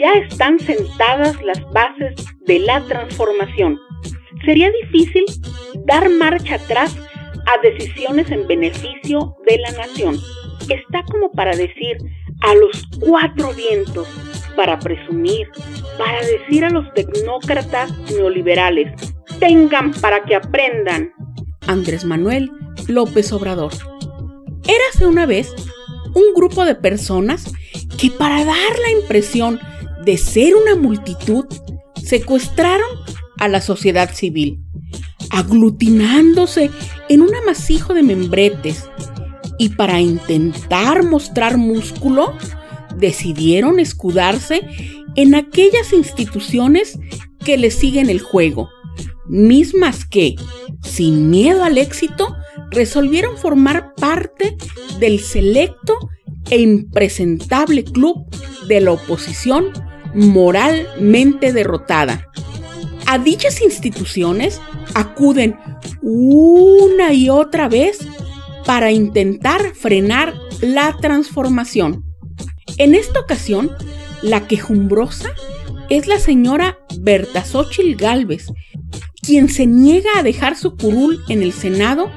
ya están sentadas las bases de la transformación. Sería difícil dar marcha atrás a decisiones en beneficio de la nación. Está como para decir a los cuatro vientos, para presumir, para decir a los tecnócratas neoliberales, tengan para que aprendan. Andrés Manuel López Obrador. Érase una vez un grupo de personas que para dar la impresión de ser una multitud, secuestraron a la sociedad civil, aglutinándose en un amasijo de membretes, y para intentar mostrar músculo, decidieron escudarse en aquellas instituciones que le siguen el juego, mismas que, sin miedo al éxito, resolvieron formar parte del selecto e impresentable club de la oposición moralmente derrotada. A dichas instituciones acuden una y otra vez para intentar frenar la transformación. En esta ocasión, la quejumbrosa es la señora Berta Xochitl Galvez, quien se niega a dejar su curul en el Senado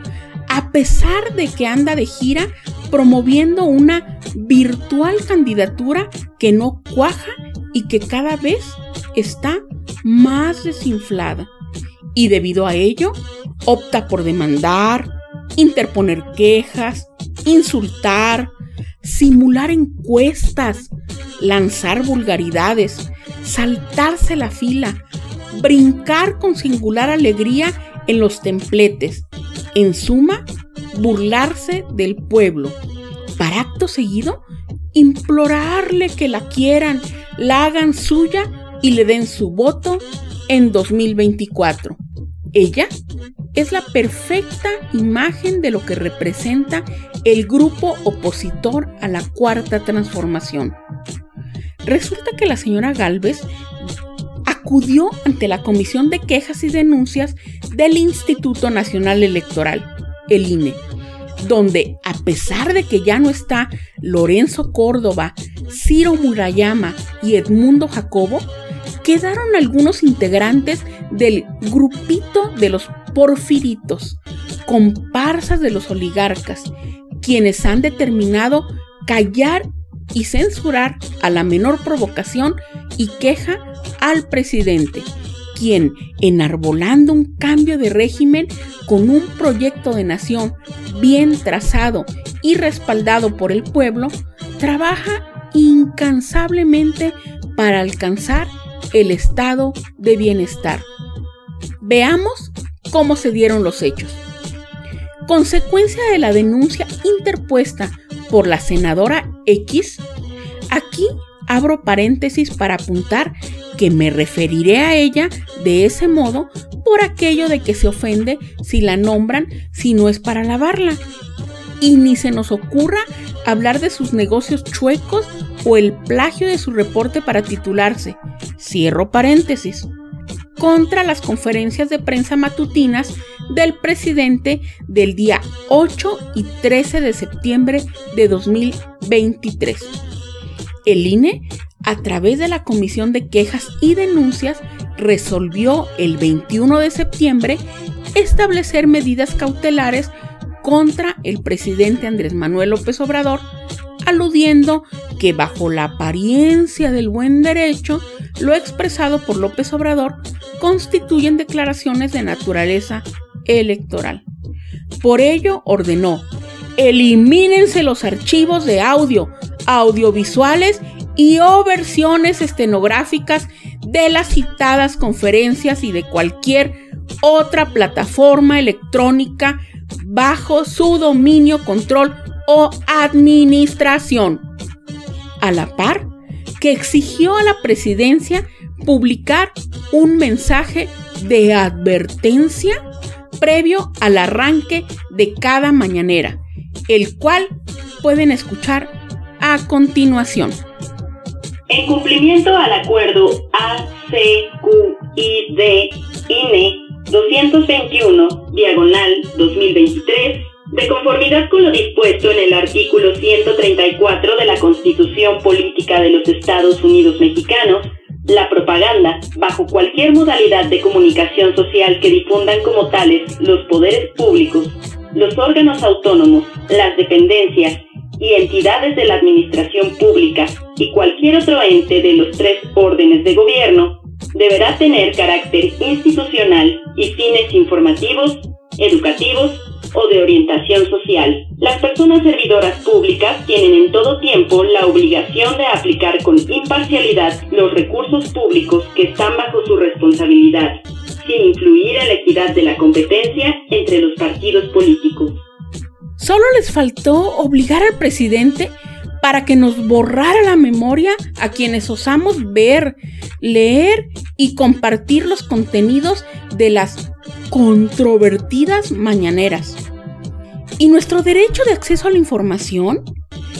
a pesar de que anda de gira promoviendo una virtual candidatura que no cuaja y que cada vez está más desinflada. Y debido a ello, opta por demandar, interponer quejas, insultar, simular encuestas, lanzar vulgaridades, saltarse la fila, brincar con singular alegría en los templetes, en suma, burlarse del pueblo. Para acto seguido, implorarle que la quieran, la hagan suya y le den su voto en 2024. Ella es la perfecta imagen de lo que representa el grupo opositor a la cuarta transformación. Resulta que la señora Galvez acudió ante la Comisión de Quejas y Denuncias del Instituto Nacional Electoral, el INE, donde a pesar de que ya no está Lorenzo Córdoba, Ciro Murayama y Edmundo Jacobo, quedaron algunos integrantes del grupito de los porfiritos, comparsas de los oligarcas, quienes han determinado callar y censurar a la menor provocación y queja al presidente, quien, enarbolando un cambio de régimen con un proyecto de nación bien trazado y respaldado por el pueblo, trabaja incansablemente para alcanzar el estado de bienestar. Veamos cómo se dieron los hechos. Consecuencia de la denuncia interpuesta por la senadora X, aquí abro paréntesis para apuntar que me referiré a ella de ese modo por aquello de que se ofende si la nombran si no es para lavarla. Y ni se nos ocurra hablar de sus negocios chuecos o el plagio de su reporte para titularse. Cierro paréntesis. Contra las conferencias de prensa matutinas del presidente del día 8 y 13 de septiembre de 2023. El INE a través de la Comisión de Quejas y Denuncias, resolvió el 21 de septiembre establecer medidas cautelares contra el presidente Andrés Manuel López Obrador, aludiendo que bajo la apariencia del buen derecho, lo expresado por López Obrador constituyen declaraciones de naturaleza electoral. Por ello ordenó, elimínense los archivos de audio, audiovisuales y o versiones estenográficas de las citadas conferencias y de cualquier otra plataforma electrónica bajo su dominio, control o administración. A la par que exigió a la presidencia publicar un mensaje de advertencia previo al arranque de cada mañanera, el cual pueden escuchar a continuación. En cumplimiento al acuerdo ACQID-INE 221, diagonal 2023, de conformidad con lo dispuesto en el artículo 134 de la Constitución Política de los Estados Unidos Mexicanos, la propaganda, bajo cualquier modalidad de comunicación social que difundan como tales los poderes públicos, los órganos autónomos, las dependencias y entidades de la administración pública y cualquier otro ente de los tres órdenes de gobierno, deberá tener carácter institucional y fines informativos, educativos o de orientación social. Las personas servidoras públicas tienen en todo tiempo la obligación de aplicar con imparcialidad los recursos públicos que están bajo su responsabilidad, sin influir en la equidad de la competencia entre los partidos políticos. Solo les faltó obligar al presidente para que nos borrara la memoria a quienes osamos ver, leer y compartir los contenidos de las controvertidas mañaneras. Y nuestro derecho de acceso a la información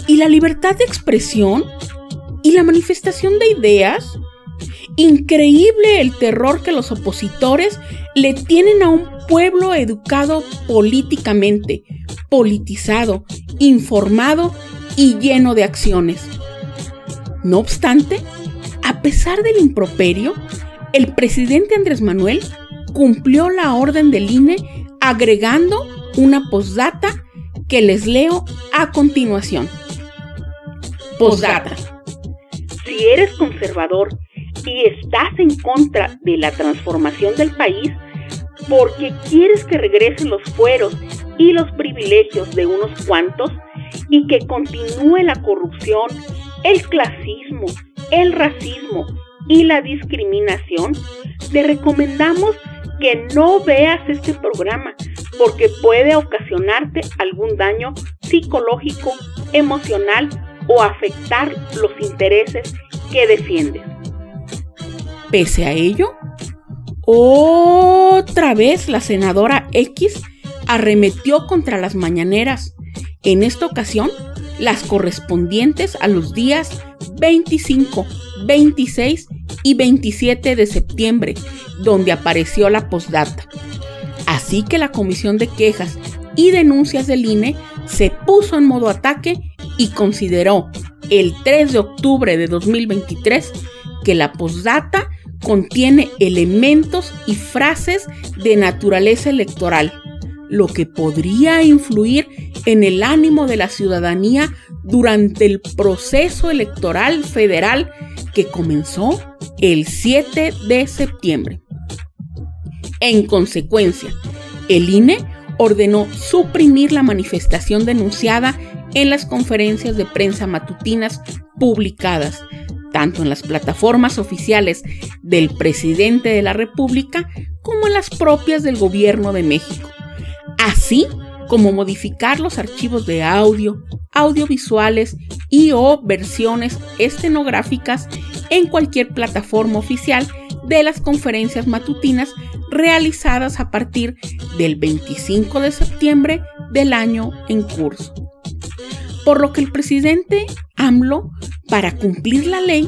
y la libertad de expresión y la manifestación de ideas. Increíble el terror que los opositores le tienen a un pueblo educado políticamente, politizado, informado y lleno de acciones. No obstante, a pesar del improperio, el presidente Andrés Manuel cumplió la orden del INE agregando una postdata que les leo a continuación. Postdata. Si eres conservador y estás en contra de la transformación del país, porque quieres que regresen los fueros y los privilegios de unos cuantos y que continúe la corrupción, el clasismo, el racismo y la discriminación, te recomendamos que no veas este programa porque puede ocasionarte algún daño psicológico, emocional o afectar los intereses que defiendes. Pese a ello, otra vez la senadora X arremetió contra las mañaneras, en esta ocasión las correspondientes a los días 25, 26 y 27 de septiembre, donde apareció la postdata. Así que la Comisión de Quejas y Denuncias del INE se puso en modo ataque y consideró el 3 de octubre de 2023 que la postdata contiene elementos y frases de naturaleza electoral, lo que podría influir en el ánimo de la ciudadanía durante el proceso electoral federal que comenzó el 7 de septiembre. En consecuencia, el INE ordenó suprimir la manifestación denunciada en las conferencias de prensa matutinas publicadas, tanto en las plataformas oficiales del presidente de la República como en las propias del gobierno de México, así como modificar los archivos de audio, audiovisuales y o versiones estenográficas en cualquier plataforma oficial de las conferencias matutinas realizadas a partir del 25 de septiembre del año en curso. Por lo que el presidente AMLO para cumplir la ley,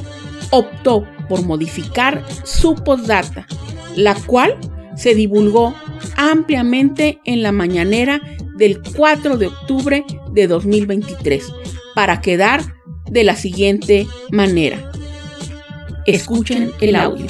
optó por modificar su postdata, la cual se divulgó ampliamente en la mañanera del 4 de octubre de 2023, para quedar de la siguiente manera. Escuchen el audio.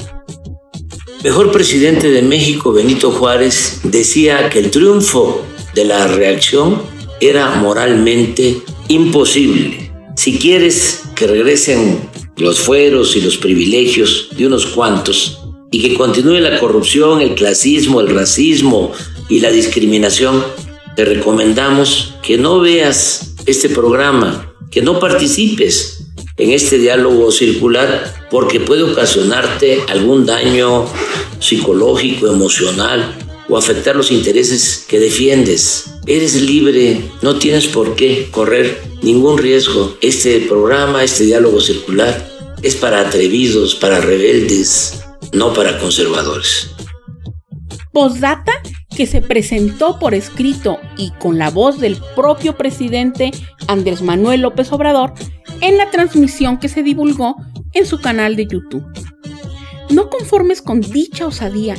Mejor presidente de México, Benito Juárez, decía que el triunfo de la reacción era moralmente imposible si quieres que regresen los fueros y los privilegios de unos cuantos y que continúe la corrupción, el clasismo, el racismo y la discriminación, te recomendamos que no veas este programa, que no participes en este diálogo circular porque puede ocasionarte algún daño psicológico, emocional o afectar los intereses que defiendes. Eres libre, no tienes por qué correr ningún riesgo. Este programa, este diálogo circular, es para atrevidos, para rebeldes, no para conservadores. Postdata que se presentó por escrito y con la voz del propio presidente Andrés Manuel López Obrador en la transmisión que se divulgó en su canal de YouTube. No conformes con dicha osadía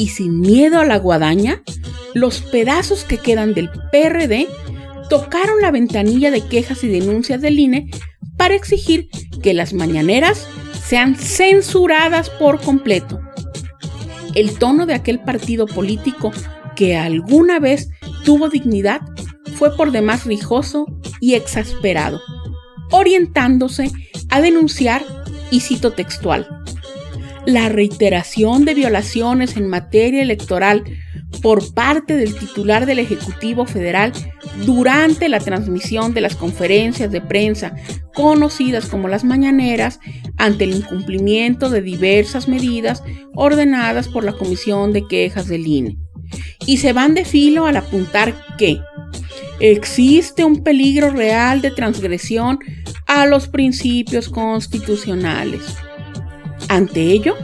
y sin miedo a la guadaña, los pedazos que quedan del PRD tocaron la ventanilla de quejas y denuncias del INE para exigir que las mañaneras sean censuradas por completo. El tono de aquel partido político que alguna vez tuvo dignidad fue por demás rijoso y exasperado, orientándose a denunciar, y cito textual, la reiteración de violaciones en materia electoral por parte del titular del Ejecutivo Federal durante la transmisión de las conferencias de prensa conocidas como las mañaneras ante el incumplimiento de diversas medidas ordenadas por la Comisión de Quejas del INE. Y se van de filo al apuntar que existe un peligro real de transgresión a los principios constitucionales. Ante ello,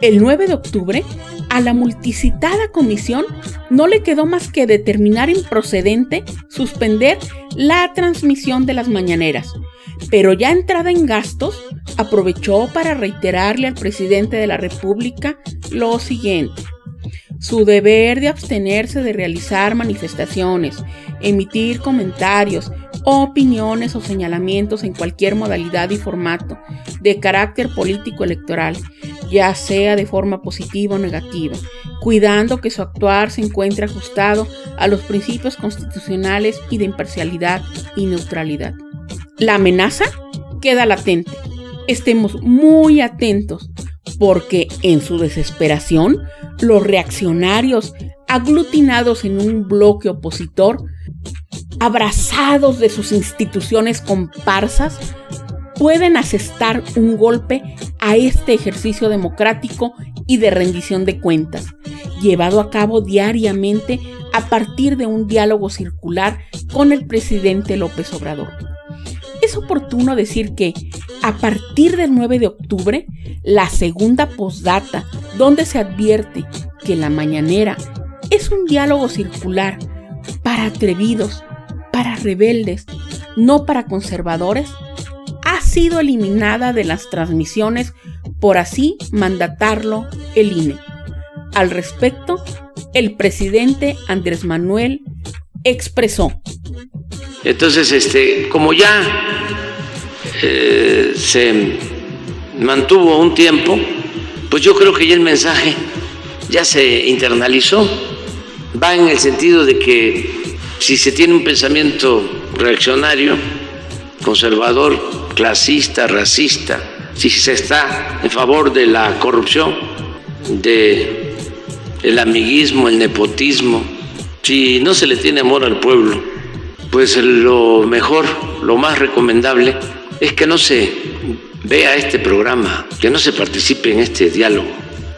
el 9 de octubre, a la multicitada comisión no le quedó más que determinar improcedente suspender la transmisión de las mañaneras, pero ya entrada en gastos, aprovechó para reiterarle al presidente de la República lo siguiente. Su deber de abstenerse de realizar manifestaciones, emitir comentarios, opiniones o señalamientos en cualquier modalidad y formato de carácter político electoral, ya sea de forma positiva o negativa, cuidando que su actuar se encuentre ajustado a los principios constitucionales y de imparcialidad y neutralidad. La amenaza queda latente. Estemos muy atentos porque en su desesperación los reaccionarios aglutinados en un bloque opositor abrazados de sus instituciones comparsas, pueden asestar un golpe a este ejercicio democrático y de rendición de cuentas, llevado a cabo diariamente a partir de un diálogo circular con el presidente López Obrador. Es oportuno decir que, a partir del 9 de octubre, la segunda postdata, donde se advierte que la mañanera es un diálogo circular para atrevidos, para rebeldes, no para conservadores, ha sido eliminada de las transmisiones por así mandatarlo el INE. Al respecto, el presidente Andrés Manuel expresó. Entonces, este, como ya eh, se mantuvo un tiempo, pues yo creo que ya el mensaje ya se internalizó, va en el sentido de que si se tiene un pensamiento reaccionario, conservador, clasista, racista, si se está en favor de la corrupción, de el amiguismo, el nepotismo, si no se le tiene amor al pueblo, pues lo mejor, lo más recomendable es que no se vea este programa, que no se participe en este diálogo,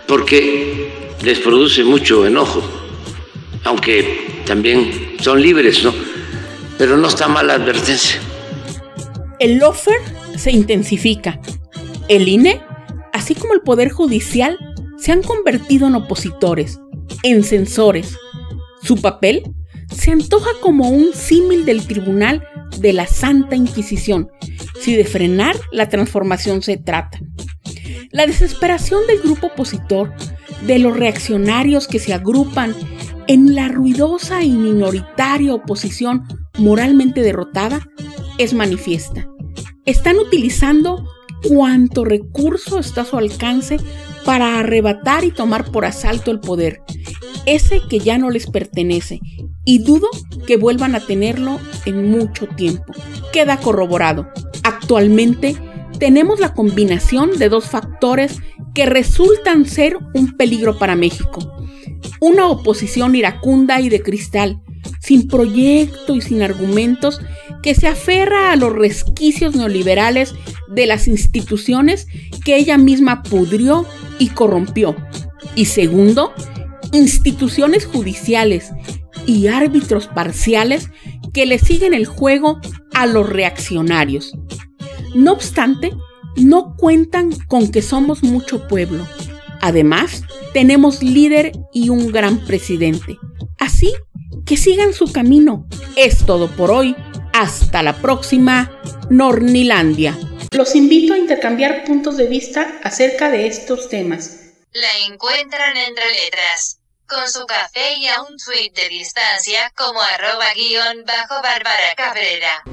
porque les produce mucho enojo, aunque también son libres, ¿no? Pero no está mal la advertencia. El lofer se intensifica. El INE, así como el Poder Judicial, se han convertido en opositores, en censores. Su papel se antoja como un símil del tribunal de la Santa Inquisición, si de frenar la transformación se trata. La desesperación del grupo opositor, de los reaccionarios que se agrupan en la ruidosa y minoritaria oposición moralmente derrotada es manifiesta. Están utilizando cuanto recurso está a su alcance para arrebatar y tomar por asalto el poder, ese que ya no les pertenece, y dudo que vuelvan a tenerlo en mucho tiempo. Queda corroborado. Actualmente tenemos la combinación de dos factores que resultan ser un peligro para México una oposición iracunda y de cristal, sin proyecto y sin argumentos, que se aferra a los resquicios neoliberales de las instituciones que ella misma pudrió y corrompió. Y segundo, instituciones judiciales y árbitros parciales que le siguen el juego a los reaccionarios. No obstante, no cuentan con que somos mucho pueblo Además, tenemos líder y un gran presidente. Así que sigan su camino. Es todo por hoy. Hasta la próxima, Nornilandia. Los invito a intercambiar puntos de vista acerca de estos temas. La encuentran entre letras, con su café y a un tweet de distancia como arroba guion bajo Bárbara Cabrera.